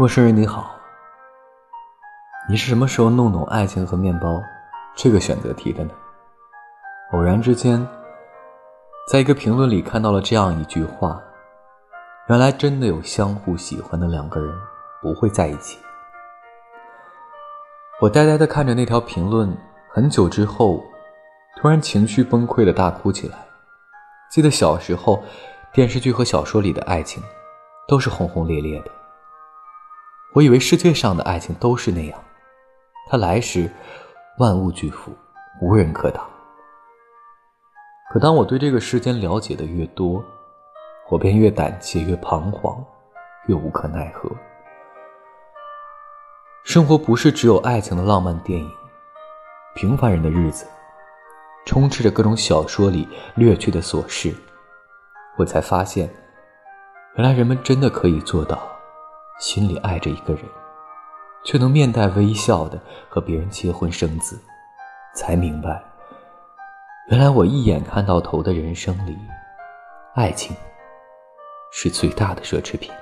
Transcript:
陌生人你好，你是什么时候弄懂爱情和面包这个选择题的呢？偶然之间，在一个评论里看到了这样一句话：原来真的有相互喜欢的两个人不会在一起。我呆呆的看着那条评论，很久之后，突然情绪崩溃的大哭起来。记得小时候，电视剧和小说里的爱情，都是轰轰烈烈的。我以为世界上的爱情都是那样，它来时万物俱复，无人可挡。可当我对这个世间了解的越多，我便越胆怯，越彷徨，越无可奈何。生活不是只有爱情的浪漫电影，平凡人的日子，充斥着各种小说里略去的琐事。我才发现，原来人们真的可以做到。心里爱着一个人，却能面带微笑的和别人结婚生子，才明白，原来我一眼看到头的人生里，爱情是最大的奢侈品。